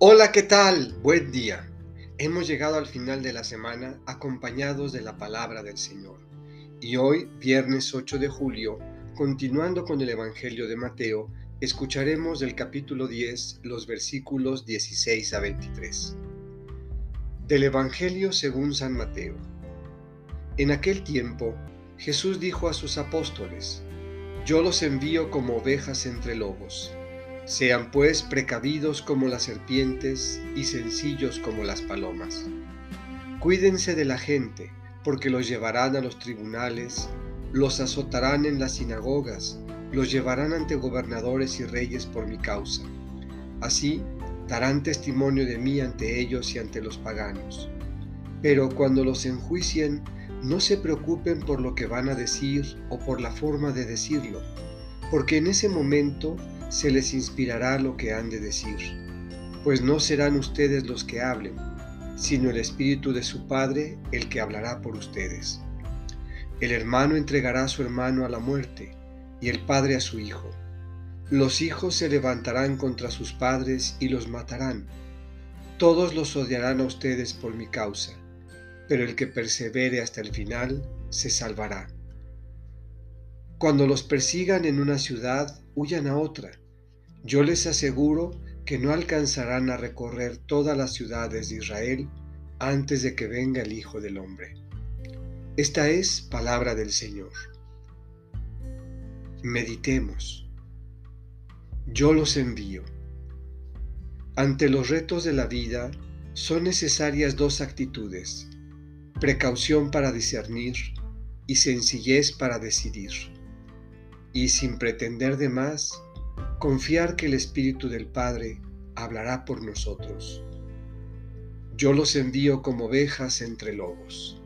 Hola, ¿qué tal? Buen día. Hemos llegado al final de la semana acompañados de la palabra del Señor. Y hoy, viernes 8 de julio, continuando con el Evangelio de Mateo, escucharemos del capítulo 10 los versículos 16 a 23. Del Evangelio según San Mateo. En aquel tiempo, Jesús dijo a sus apóstoles, Yo los envío como ovejas entre lobos. Sean pues precavidos como las serpientes y sencillos como las palomas. Cuídense de la gente, porque los llevarán a los tribunales, los azotarán en las sinagogas, los llevarán ante gobernadores y reyes por mi causa. Así darán testimonio de mí ante ellos y ante los paganos. Pero cuando los enjuicien, no se preocupen por lo que van a decir o por la forma de decirlo, porque en ese momento se les inspirará lo que han de decir, pues no serán ustedes los que hablen, sino el Espíritu de su Padre el que hablará por ustedes. El hermano entregará a su hermano a la muerte, y el padre a su hijo. Los hijos se levantarán contra sus padres y los matarán. Todos los odiarán a ustedes por mi causa, pero el que persevere hasta el final se salvará. Cuando los persigan en una ciudad, huyan a otra. Yo les aseguro que no alcanzarán a recorrer todas las ciudades de Israel antes de que venga el Hijo del Hombre. Esta es palabra del Señor. Meditemos. Yo los envío. Ante los retos de la vida son necesarias dos actitudes, precaución para discernir y sencillez para decidir y sin pretender de más, confiar que el Espíritu del Padre hablará por nosotros. Yo los envío como ovejas entre lobos.